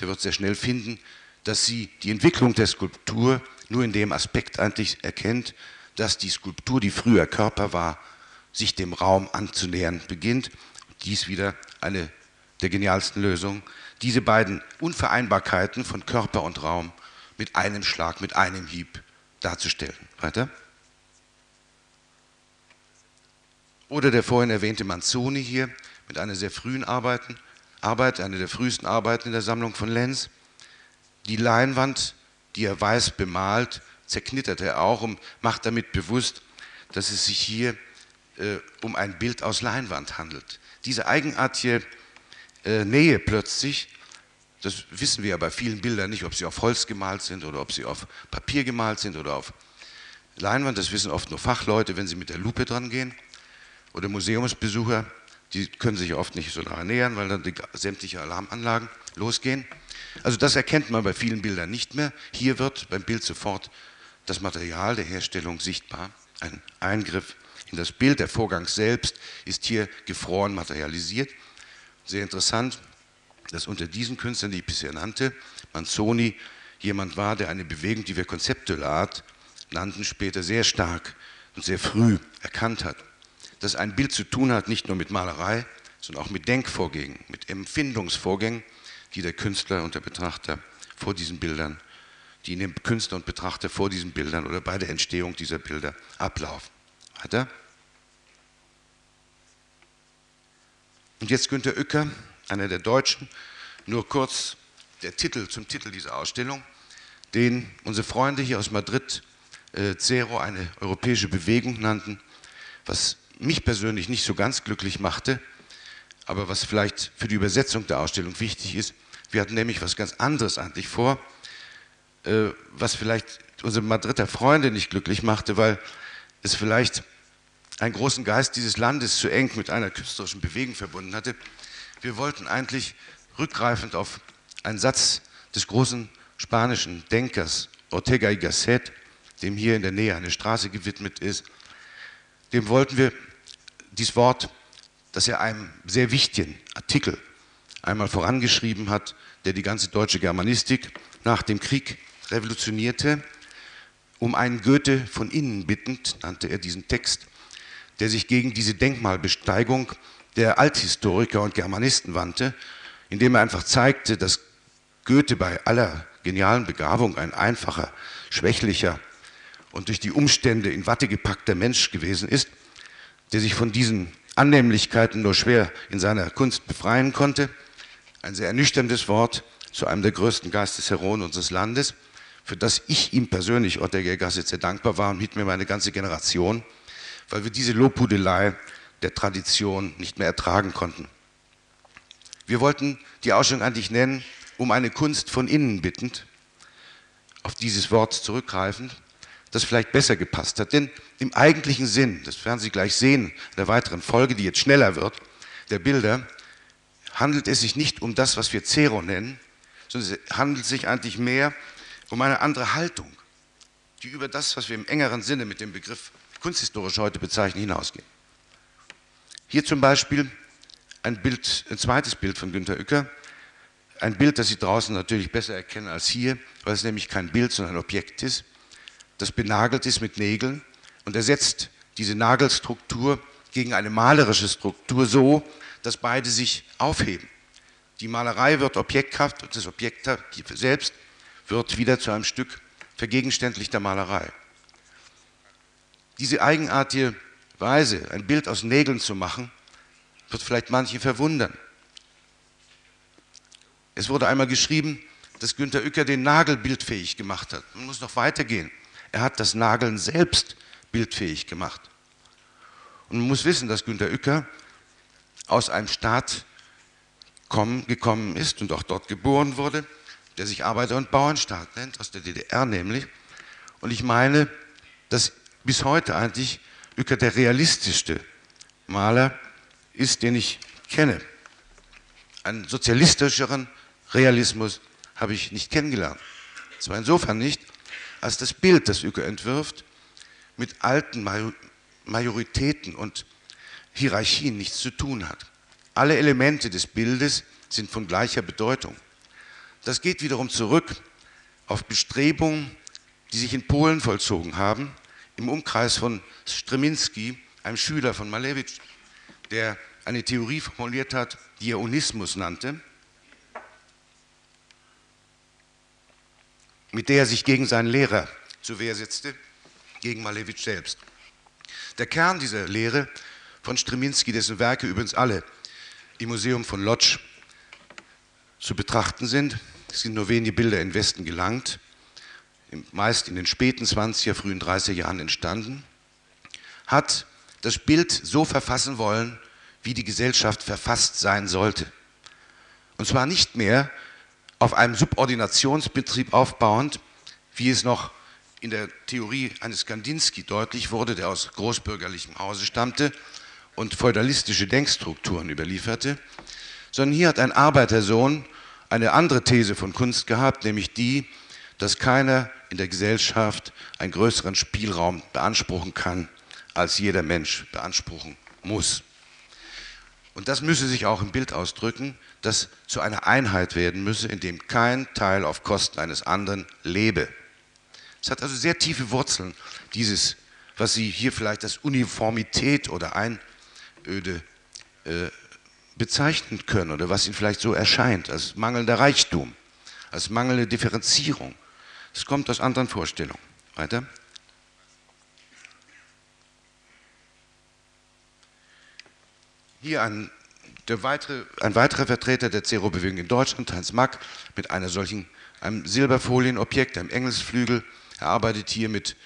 der wird sehr schnell finden, dass sie die Entwicklung der Skulptur nur in dem Aspekt eigentlich erkennt, dass die Skulptur, die früher Körper war, sich dem Raum anzunähern beginnt. Dies wieder eine der genialsten Lösungen, diese beiden Unvereinbarkeiten von Körper und Raum mit einem Schlag, mit einem Hieb darzustellen. Weiter. Oder der vorhin erwähnte Manzoni hier mit einer sehr frühen Arbeit, Arbeit, eine der frühesten Arbeiten in der Sammlung von Lenz. Die Leinwand, die er weiß bemalt, zerknittert er auch und macht damit bewusst, dass es sich hier äh, um ein Bild aus Leinwand handelt. Diese eigenartige äh, Nähe plötzlich, das wissen wir ja bei vielen Bildern nicht, ob sie auf Holz gemalt sind oder ob sie auf Papier gemalt sind oder auf Leinwand, das wissen oft nur Fachleute, wenn sie mit der Lupe dran gehen oder Museumsbesucher, die können sich oft nicht so nahe nähern, weil dann die sämtliche Alarmanlagen losgehen. Also das erkennt man bei vielen Bildern nicht mehr. Hier wird beim Bild sofort das Material der Herstellung sichtbar. Ein Eingriff in das Bild, der Vorgang selbst ist hier gefroren materialisiert. Sehr interessant, dass unter diesen Künstlern, die ich bisher nannte, Manzoni jemand war, der eine Bewegung, die wir konzeptuelle Art nannten, später sehr stark und sehr früh erkannt hat. Dass ein Bild zu tun hat, nicht nur mit Malerei, sondern auch mit Denkvorgängen, mit Empfindungsvorgängen, die der Künstler und der Betrachter vor diesen Bildern, die in dem Künstler und Betrachter vor diesen Bildern oder bei der Entstehung dieser Bilder ablaufen. Weiter. Und jetzt Günter Uecker, einer der Deutschen, nur kurz der Titel zum Titel dieser Ausstellung, den unsere Freunde hier aus Madrid äh, Zero eine europäische Bewegung nannten, was mich persönlich nicht so ganz glücklich machte, aber was vielleicht für die Übersetzung der Ausstellung wichtig ist. Wir hatten nämlich was ganz anderes eigentlich vor, äh, was vielleicht unsere Madrider Freunde nicht glücklich machte, weil es vielleicht einen großen Geist dieses Landes zu eng mit einer künstlerischen Bewegung verbunden hatte. Wir wollten eigentlich rückgreifend auf einen Satz des großen spanischen Denkers Ortega y Gasset, dem hier in der Nähe eine Straße gewidmet ist, dem wollten wir dieses Wort, das er einem sehr wichtigen Artikel einmal vorangeschrieben hat, der die ganze deutsche Germanistik nach dem Krieg revolutionierte, um einen Goethe von innen bittend, nannte er diesen Text, der sich gegen diese Denkmalbesteigung der Althistoriker und Germanisten wandte, indem er einfach zeigte, dass Goethe bei aller genialen Begabung ein einfacher, schwächlicher und durch die Umstände in Watte gepackter Mensch gewesen ist, der sich von diesen Annehmlichkeiten nur schwer in seiner Kunst befreien konnte. Ein sehr ernüchterndes Wort zu einem der größten Geistesheroen unseres Landes, für das ich ihm persönlich, Ottger Gasset, sehr dankbar war und mit mir meine ganze Generation, weil wir diese Lobhudelei der Tradition nicht mehr ertragen konnten. Wir wollten die Ausstellung eigentlich nennen, um eine Kunst von innen bittend, auf dieses Wort zurückgreifend, das vielleicht besser gepasst hat. Denn im eigentlichen Sinn, das werden Sie gleich sehen, in der weiteren Folge, die jetzt schneller wird, der Bilder, handelt es sich nicht um das, was wir Zero nennen, sondern es handelt sich eigentlich mehr um eine andere Haltung, die über das, was wir im engeren Sinne mit dem Begriff kunsthistorisch heute bezeichnen, hinausgehen. Hier zum Beispiel ein Bild, ein zweites Bild von Günter Uecker, ein Bild, das Sie draußen natürlich besser erkennen als hier, weil es nämlich kein Bild, sondern ein Objekt ist, das benagelt ist mit Nägeln und er setzt diese Nagelstruktur gegen eine malerische Struktur so, dass beide sich aufheben. Die Malerei wird Objektkraft und das Objekt selbst wird wieder zu einem Stück vergegenständlichter Malerei. Diese eigenartige Weise, ein Bild aus Nägeln zu machen, wird vielleicht manche verwundern. Es wurde einmal geschrieben, dass Günter Uecker den Nagel bildfähig gemacht hat. Man muss noch weitergehen. Er hat das Nageln selbst bildfähig gemacht. Und man muss wissen, dass Günter Uecker aus einem Staat kommen, gekommen ist und auch dort geboren wurde, der sich Arbeiter- und Bauernstaat nennt, aus der DDR nämlich. Und ich meine, dass bis heute eigentlich Uecker der realistischste Maler ist, den ich kenne. Einen sozialistischeren Realismus habe ich nicht kennengelernt. Zwar insofern nicht, als das Bild, das Uecker entwirft, mit alten Majoritäten und Hierarchien nichts zu tun hat. Alle Elemente des Bildes sind von gleicher Bedeutung. Das geht wiederum zurück auf Bestrebungen, die sich in Polen vollzogen haben, im Umkreis von Streminski, einem Schüler von Malevich, der eine Theorie formuliert hat, die er Unismus nannte, mit der er sich gegen seinen Lehrer zur Wehr setzte, gegen Malevich selbst. Der Kern dieser Lehre von Streminski, dessen Werke übrigens alle im Museum von Lodz zu betrachten sind. Es sind nur wenige Bilder in Westen gelangt, meist in den späten 20er, frühen 30er Jahren entstanden, hat das Bild so verfassen wollen, wie die Gesellschaft verfasst sein sollte. Und zwar nicht mehr auf einem Subordinationsbetrieb aufbauend, wie es noch in der Theorie eines Kandinsky deutlich wurde, der aus großbürgerlichem Hause stammte und feudalistische Denkstrukturen überlieferte, sondern hier hat ein Arbeitersohn eine andere These von Kunst gehabt, nämlich die, dass keiner in der Gesellschaft einen größeren Spielraum beanspruchen kann, als jeder Mensch beanspruchen muss. Und das müsse sich auch im Bild ausdrücken, das zu einer Einheit werden müsse, in dem kein Teil auf Kosten eines anderen lebe. Es hat also sehr tiefe Wurzeln, dieses, was Sie hier vielleicht als Uniformität oder Einöde äh, bezeichnen können oder was Ihnen vielleicht so erscheint, als mangelnder Reichtum, als mangelnde Differenzierung. Es kommt aus anderen Vorstellungen. Weiter. Hier ein, weitere, ein weiterer Vertreter der Zero-Bewegung in Deutschland, Heinz Mack, mit einer solchen, einem Silberfolienobjekt, einem Engelsflügel. Er arbeitet hier mit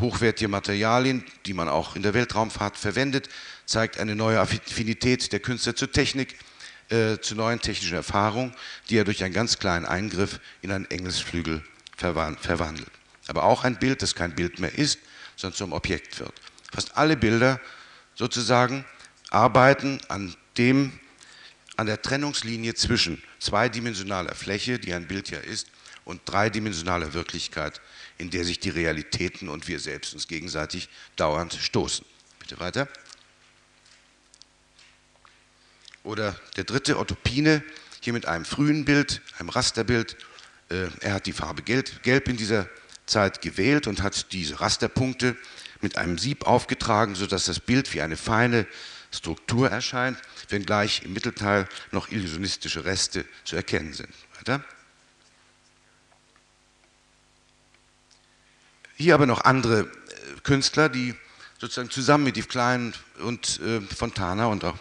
hochwertigen Materialien, die man auch in der Weltraumfahrt verwendet, zeigt eine neue Affinität der Künstler zur Technik, äh, zu neuen technischen Erfahrungen, die er durch einen ganz kleinen Eingriff in einen Engelsflügel verwandelt. Aber auch ein Bild, das kein Bild mehr ist, sondern zum Objekt wird. Fast alle Bilder sozusagen arbeiten an dem, an der Trennungslinie zwischen zweidimensionaler Fläche, die ein Bild ja ist, und dreidimensionaler Wirklichkeit, in der sich die Realitäten und wir selbst uns gegenseitig dauernd stoßen. Bitte weiter. Oder der dritte, Otopine, hier mit einem frühen Bild, einem Rasterbild, er hat die Farbe Gelb in dieser Zeit gewählt und hat diese Rasterpunkte mit einem Sieb aufgetragen, sodass das Bild wie eine feine Struktur erscheint, wenngleich im Mittelteil noch illusionistische Reste zu erkennen sind. Weiter. Hier aber noch andere äh, Künstler, die sozusagen zusammen mit Yves Klein und äh, Fontana und auch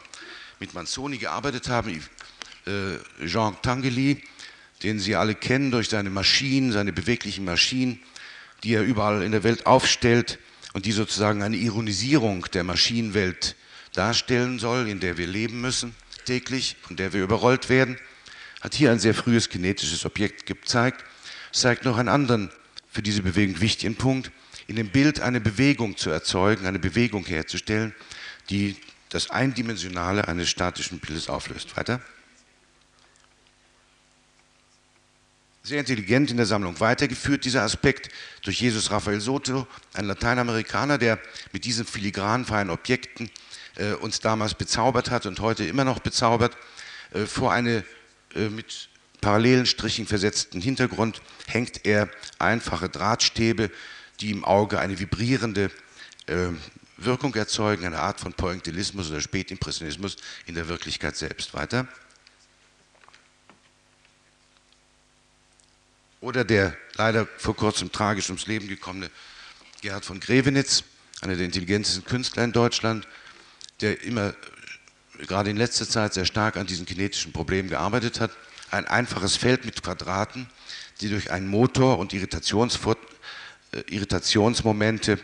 mit Manzoni gearbeitet haben. Jean Tanguy, den Sie alle kennen durch seine Maschinen, seine beweglichen Maschinen, die er überall in der Welt aufstellt und die sozusagen eine Ironisierung der Maschinenwelt darstellen soll, in der wir leben müssen täglich, von der wir überrollt werden, hat hier ein sehr frühes kinetisches Objekt gezeigt. Es zeigt noch einen anderen für diese Bewegung wichtigen Punkt, in dem Bild eine Bewegung zu erzeugen, eine Bewegung herzustellen, die das Eindimensionale eines statischen Bildes auflöst. Weiter. Sehr intelligent in der Sammlung weitergeführt, dieser Aspekt, durch Jesus Rafael Soto, ein Lateinamerikaner, der mit diesen filigranen, feinen Objekten äh, uns damals bezaubert hat und heute immer noch bezaubert, äh, vor eine äh, mit parallelen Strichen versetzten Hintergrund hängt er einfache Drahtstäbe, die im Auge eine vibrierende äh, Wirkung erzeugen, eine Art von Pointillismus oder Spätimpressionismus in der Wirklichkeit selbst. Weiter. Oder der leider vor kurzem tragisch ums Leben gekommene Gerhard von Grevenitz, einer der intelligentesten Künstler in Deutschland, der immer, gerade in letzter Zeit, sehr stark an diesen kinetischen Problemen gearbeitet hat. Ein einfaches Feld mit Quadraten, die durch einen Motor und äh, Irritationsmomente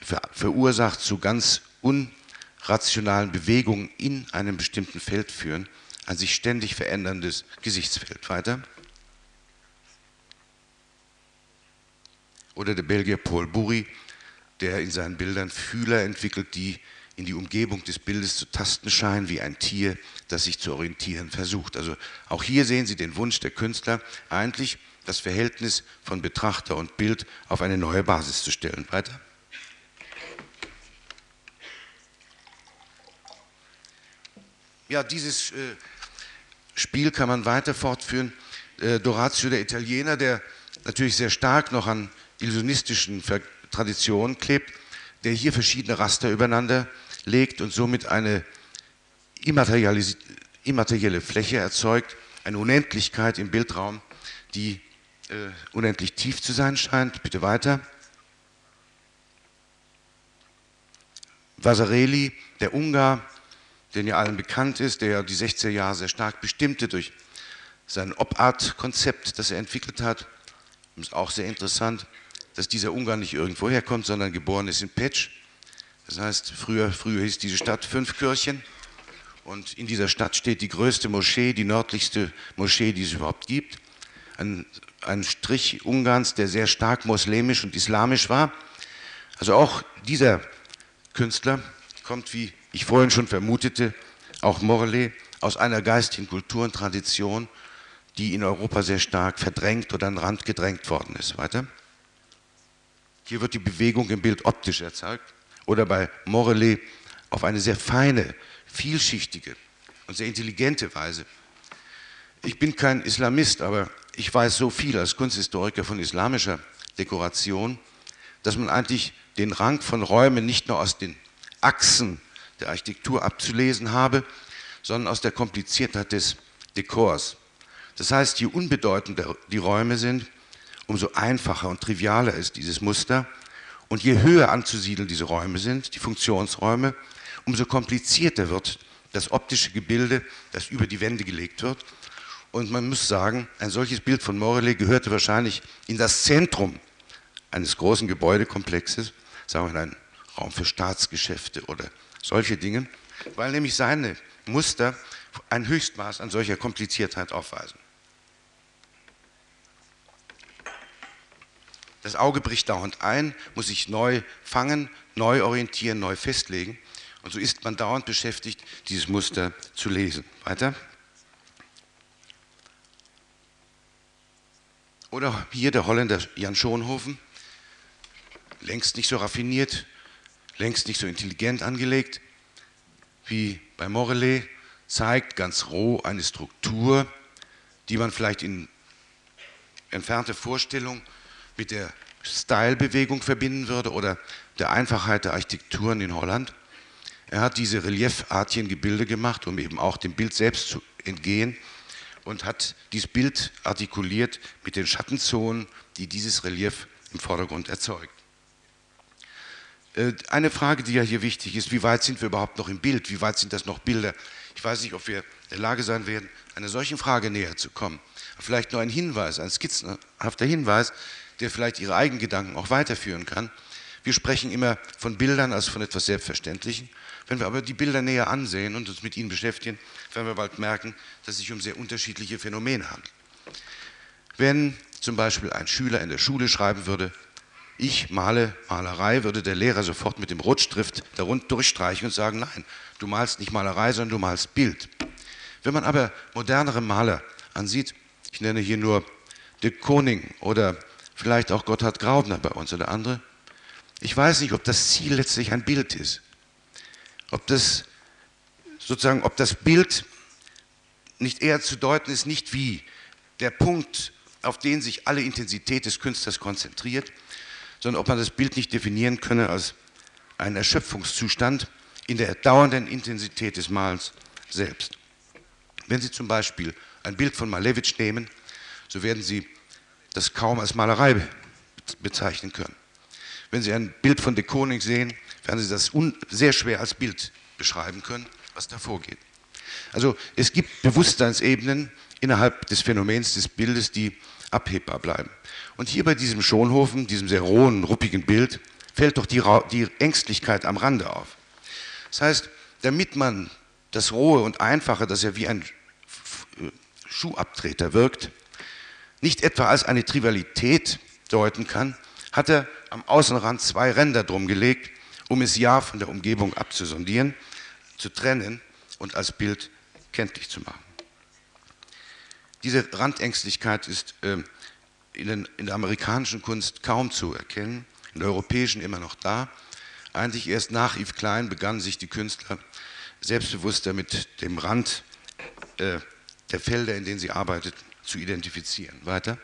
ver verursacht zu ganz unrationalen Bewegungen in einem bestimmten Feld führen, ein sich ständig veränderndes Gesichtsfeld. Weiter. Oder der Belgier Paul Burry, der in seinen Bildern Fühler entwickelt, die in die Umgebung des Bildes zu tasten scheinen, wie ein Tier, das sich zu orientieren versucht. Also auch hier sehen Sie den Wunsch der Künstler, eigentlich das Verhältnis von Betrachter und Bild auf eine neue Basis zu stellen. Weiter. Ja, dieses äh, Spiel kann man weiter fortführen. Äh, Dorazio, der Italiener, der natürlich sehr stark noch an illusionistischen Tradition klebt, der hier verschiedene Raster übereinander legt und somit eine immaterielle Fläche erzeugt, eine Unendlichkeit im Bildraum, die äh, unendlich tief zu sein scheint. Bitte weiter. Vasarely, der Ungar, der ja allen bekannt ist, der ja die 60er Jahre sehr stark bestimmte durch sein Op-Art-Konzept, das er entwickelt hat, ist auch sehr interessant, dass dieser Ungarn nicht irgendwo herkommt, sondern geboren ist in Petsch. Das heißt, früher, früher hieß diese Stadt Fünfkirchen. Und in dieser Stadt steht die größte Moschee, die nördlichste Moschee, die es überhaupt gibt. Ein, ein Strich Ungarns, der sehr stark muslimisch und islamisch war. Also auch dieser Künstler kommt, wie ich vorhin schon vermutete, auch Morley, aus einer geistigen Kultur und Tradition, die in Europa sehr stark verdrängt oder an den Rand gedrängt worden ist. Weiter. Hier wird die Bewegung im Bild optisch erzeugt oder bei Morellet auf eine sehr feine, vielschichtige und sehr intelligente Weise. Ich bin kein Islamist, aber ich weiß so viel als Kunsthistoriker von islamischer Dekoration, dass man eigentlich den Rang von Räumen nicht nur aus den Achsen der Architektur abzulesen habe, sondern aus der Kompliziertheit des Dekors. Das heißt, je unbedeutender die Räume sind, umso einfacher und trivialer ist dieses Muster. Und je höher anzusiedeln diese Räume sind, die Funktionsräume, umso komplizierter wird das optische Gebilde, das über die Wände gelegt wird. Und man muss sagen, ein solches Bild von Morellet gehörte wahrscheinlich in das Zentrum eines großen Gebäudekomplexes, sagen wir in einen Raum für Staatsgeschäfte oder solche Dinge, weil nämlich seine Muster ein Höchstmaß an solcher Kompliziertheit aufweisen. Das Auge bricht dauernd ein, muss sich neu fangen, neu orientieren, neu festlegen. Und so ist man dauernd beschäftigt, dieses Muster zu lesen. Weiter. Oder hier der Holländer Jan Schonhofen, längst nicht so raffiniert, längst nicht so intelligent angelegt wie bei Morellet, zeigt ganz roh eine Struktur, die man vielleicht in entfernte Vorstellung mit der Stylebewegung verbinden würde oder der Einfachheit der Architekturen in Holland. Er hat diese reliefartigen Gebilde gemacht, um eben auch dem Bild selbst zu entgehen und hat dieses Bild artikuliert mit den Schattenzonen, die dieses Relief im Vordergrund erzeugt. Äh, eine Frage, die ja hier wichtig ist, wie weit sind wir überhaupt noch im Bild? Wie weit sind das noch Bilder? Ich weiß nicht, ob wir in der Lage sein werden, einer solchen Frage näher zu kommen. Vielleicht nur ein Hinweis, ein skizzenhafter Hinweis der vielleicht ihre eigenen Gedanken auch weiterführen kann. Wir sprechen immer von Bildern als von etwas Selbstverständlichem. Wenn wir aber die Bilder näher ansehen und uns mit ihnen beschäftigen, werden wir bald merken, dass es sich um sehr unterschiedliche Phänomene handelt. Wenn zum Beispiel ein Schüler in der Schule schreiben würde, ich male Malerei, würde der Lehrer sofort mit dem Rutschstift darunter durchstreichen und sagen, nein, du malst nicht Malerei, sondern du malst Bild. Wenn man aber modernere Maler ansieht, ich nenne hier nur de Koning oder vielleicht auch Gotthard Graubner bei uns oder andere. Ich weiß nicht, ob das Ziel letztlich ein Bild ist. Ob das sozusagen, ob das Bild nicht eher zu deuten ist, nicht wie der Punkt, auf den sich alle Intensität des Künstlers konzentriert, sondern ob man das Bild nicht definieren könne als einen Erschöpfungszustand in der dauernden Intensität des Malens selbst. Wenn Sie zum Beispiel ein Bild von Malevich nehmen, so werden Sie das kaum als Malerei bezeichnen können. Wenn Sie ein Bild von de Koning sehen, werden Sie das sehr schwer als Bild beschreiben können, was da vorgeht. Also es gibt Bewusstseinsebenen innerhalb des Phänomens des Bildes, die abhebbar bleiben. Und hier bei diesem Schonhofen, diesem sehr rohen, ruppigen Bild, fällt doch die, die Ängstlichkeit am Rande auf. Das heißt, damit man das Rohe und Einfache, das ja wie ein Schuhabtreter wirkt, nicht etwa als eine Trivialität deuten kann, hat er am Außenrand zwei Ränder drum gelegt, um es ja von der Umgebung abzusondieren, zu trennen und als Bild kenntlich zu machen. Diese Randängstlichkeit ist äh, in, den, in der amerikanischen Kunst kaum zu erkennen, in der europäischen immer noch da. Eigentlich erst nach Yves Klein begannen sich die Künstler selbstbewusster mit dem Rand äh, der Felder, in denen sie arbeiteten, zu identifizieren. Weiter.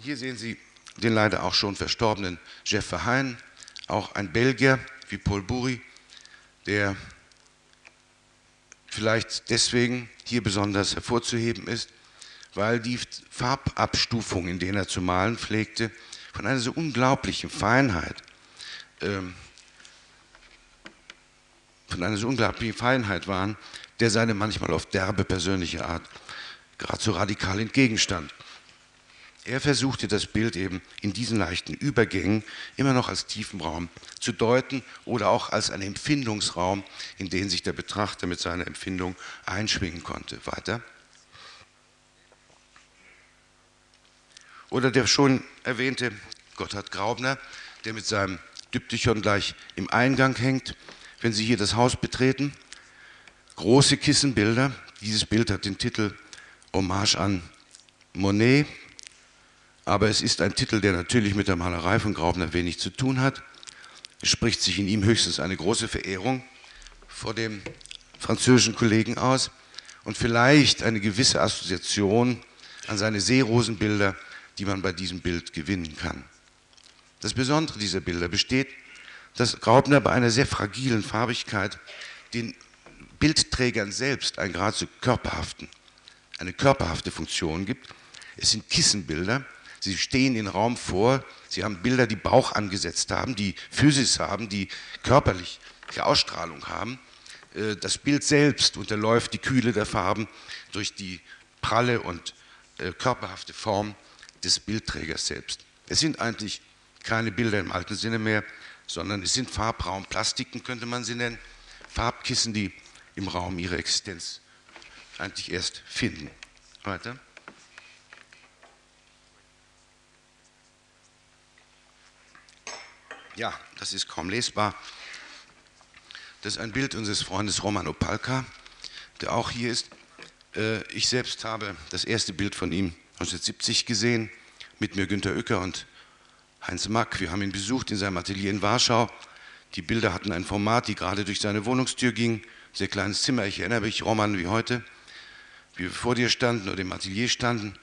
Hier sehen Sie den leider auch schon verstorbenen Jeff Verheyen, auch ein Belgier wie Paul Bury, der vielleicht deswegen hier besonders hervorzuheben ist, weil die Farbabstufung, in denen er zu malen pflegte, von einer so unglaublichen Feinheit ähm, von einer so unglaublichen Feinheit waren, der seine manchmal auf derbe persönliche Art geradezu radikal entgegenstand. Er versuchte das Bild eben in diesen leichten Übergängen immer noch als tiefen Raum zu deuten oder auch als einen Empfindungsraum, in den sich der Betrachter mit seiner Empfindung einschwingen konnte. Weiter. Oder der schon erwähnte Gotthard Graubner, der mit seinem Diptychon gleich im Eingang hängt, wenn Sie hier das Haus betreten. Große Kissenbilder. Dieses Bild hat den Titel Hommage an Monet, aber es ist ein Titel, der natürlich mit der Malerei von Graubner wenig zu tun hat. Es spricht sich in ihm höchstens eine große Verehrung vor dem französischen Kollegen aus und vielleicht eine gewisse Assoziation an seine Seerosenbilder, die man bei diesem Bild gewinnen kann. Das Besondere dieser Bilder besteht, dass Graubner bei einer sehr fragilen Farbigkeit den Bildträgern selbst einen geradezu körperhaften, eine körperhafte Funktion gibt. Es sind Kissenbilder, sie stehen in Raum vor, sie haben Bilder, die Bauch angesetzt haben, die Physis haben, die körperliche Ausstrahlung haben. Äh, das Bild selbst unterläuft die Kühle der Farben durch die pralle und äh, körperhafte Form des Bildträgers selbst. Es sind eigentlich keine Bilder im alten Sinne mehr, sondern es sind Farbraumplastiken, könnte man sie nennen, Farbkissen, die im Raum ihre Existenz eigentlich erst finden. Weiter. Ja, das ist kaum lesbar. Das ist ein Bild unseres Freundes Roman Opalka, der auch hier ist. Äh, ich selbst habe das erste Bild von ihm 1970 gesehen, mit mir Günter Uecker und Heinz Mack. Wir haben ihn besucht in seinem Atelier in Warschau. Die Bilder hatten ein Format, die gerade durch seine Wohnungstür ging. Sehr kleines Zimmer. Ich erinnere mich, Roman, wie heute, wie wir vor dir standen oder im Atelier standen.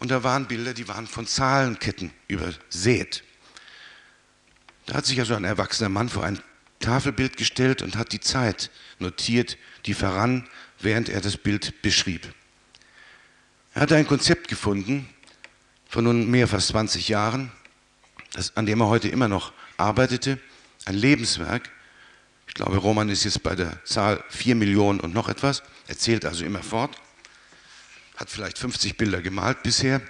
Und da waren Bilder, die waren von Zahlenketten übersät. Da hat sich also ein erwachsener Mann vor ein Tafelbild gestellt und hat die Zeit notiert, die verrann, während er das Bild beschrieb. Er hatte ein Konzept gefunden von nun mehr fast 20 Jahren, das, an dem er heute immer noch arbeitete, ein Lebenswerk. Ich glaube, Roman ist jetzt bei der Zahl 4 Millionen und noch etwas, er zählt also immer fort, hat vielleicht 50 Bilder gemalt bisher.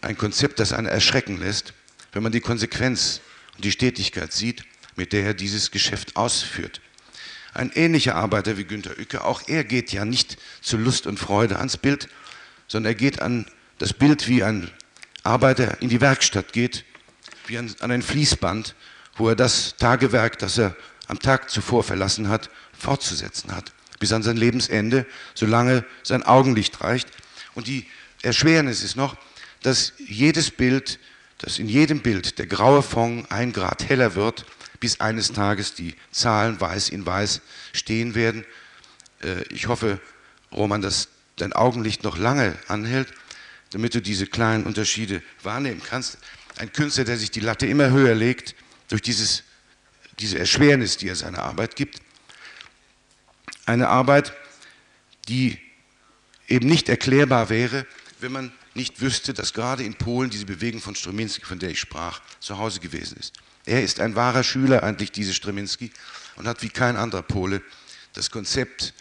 Ein Konzept, das einen erschrecken lässt, wenn man die Konsequenz und die Stetigkeit sieht, mit der er dieses Geschäft ausführt. Ein ähnlicher Arbeiter wie Günter Uecke, auch er geht ja nicht zu Lust und Freude ans Bild, sondern er geht an das Bild wie ein Arbeiter in die Werkstatt geht wie an, an ein Fließband, wo er das Tagewerk, das er am Tag zuvor verlassen hat, fortzusetzen hat, bis an sein Lebensende, solange sein Augenlicht reicht. Und die Erschwernis ist noch, dass jedes Bild, dass in jedem Bild der graue Fond ein Grad heller wird, bis eines Tages die Zahlen weiß in weiß stehen werden. Äh, ich hoffe, Roman, dass dein Augenlicht noch lange anhält, damit du diese kleinen Unterschiede wahrnehmen kannst ein Künstler, der sich die Latte immer höher legt durch dieses, diese Erschwernis, die er seiner Arbeit gibt. Eine Arbeit, die eben nicht erklärbar wäre, wenn man nicht wüsste, dass gerade in Polen diese Bewegung von Strominski, von der ich sprach, zu Hause gewesen ist. Er ist ein wahrer Schüler eigentlich, diese Strominski, und hat wie kein anderer Pole das Konzept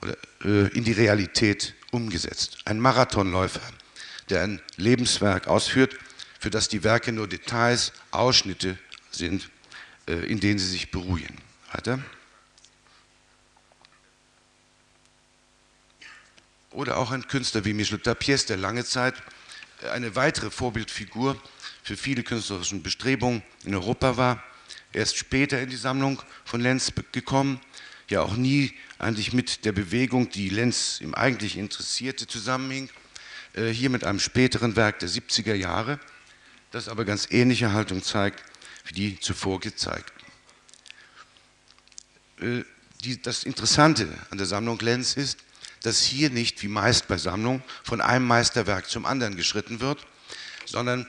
oder, äh, in die Realität umgesetzt. Ein Marathonläufer, der ein Lebenswerk ausführt für das die Werke nur Details, Ausschnitte sind, in denen sie sich beruhigen. Weiter. Oder auch ein Künstler wie Michel Tapies, der lange Zeit äh, eine weitere Vorbildfigur für viele künstlerische Bestrebungen in Europa war. Er ist später in die Sammlung von Lenz gekommen, ja auch nie eigentlich mit der Bewegung, die Lenz im eigentlich interessierte, zusammenhing. Äh, hier mit einem späteren Werk der 70er Jahre das aber ganz ähnliche Haltung zeigt wie die zuvor gezeigten. Äh, das Interessante an der Sammlung Lenz ist, dass hier nicht, wie meist bei Sammlungen, von einem Meisterwerk zum anderen geschritten wird, sondern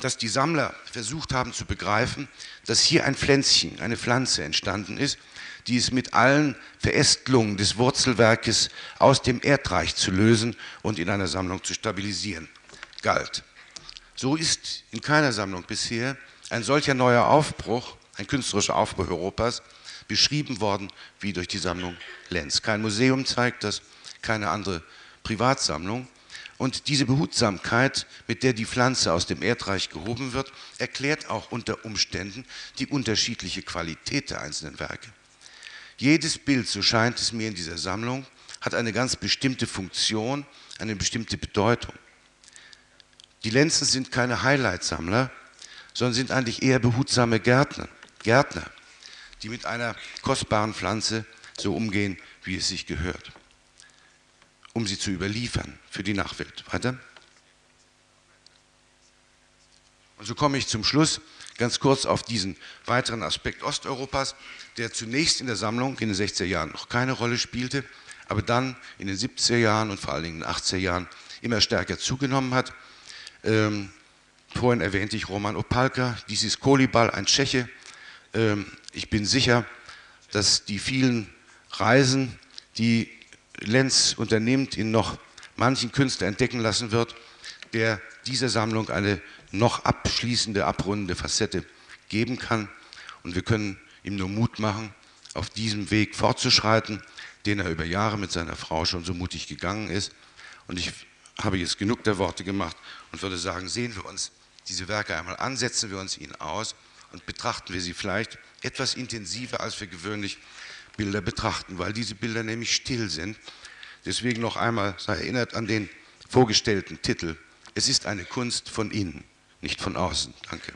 dass die Sammler versucht haben zu begreifen, dass hier ein Pflänzchen, eine Pflanze entstanden ist, die es mit allen Verästelungen des Wurzelwerkes aus dem Erdreich zu lösen und in einer Sammlung zu stabilisieren galt. So ist in keiner Sammlung bisher ein solcher neuer Aufbruch, ein künstlerischer Aufbruch Europas, beschrieben worden wie durch die Sammlung Lenz. Kein Museum zeigt das, keine andere Privatsammlung. Und diese Behutsamkeit, mit der die Pflanze aus dem Erdreich gehoben wird, erklärt auch unter Umständen die unterschiedliche Qualität der einzelnen Werke. Jedes Bild, so scheint es mir in dieser Sammlung, hat eine ganz bestimmte Funktion, eine bestimmte Bedeutung. Die Lenzen sind keine Highlight-Sammler, sondern sind eigentlich eher behutsame Gärtner, Gärtner, die mit einer kostbaren Pflanze so umgehen, wie es sich gehört, um sie zu überliefern für die Nachwelt. Weiter. Und so komme ich zum Schluss ganz kurz auf diesen weiteren Aspekt Osteuropas, der zunächst in der Sammlung in den 60er Jahren noch keine Rolle spielte, aber dann in den 70er Jahren und vor allen Dingen in den 80er Jahren immer stärker zugenommen hat. Ähm, vorhin erwähnte ich Roman Opalka, dies ist Kolibal, ein Tscheche. Ähm, ich bin sicher, dass die vielen Reisen, die Lenz unternimmt, ihn noch manchen Künstler entdecken lassen wird, der dieser Sammlung eine noch abschließende, abrundende Facette geben kann. Und wir können ihm nur Mut machen, auf diesem Weg fortzuschreiten den er über Jahre mit seiner Frau schon so mutig gegangen ist. Und ich habe jetzt genug der Worte gemacht und würde sagen, sehen wir uns diese Werke einmal an, setzen wir uns ihnen aus und betrachten wir sie vielleicht etwas intensiver, als wir gewöhnlich Bilder betrachten, weil diese Bilder nämlich still sind. Deswegen noch einmal sei erinnert an den vorgestellten Titel. Es ist eine Kunst von innen, nicht von außen. Danke.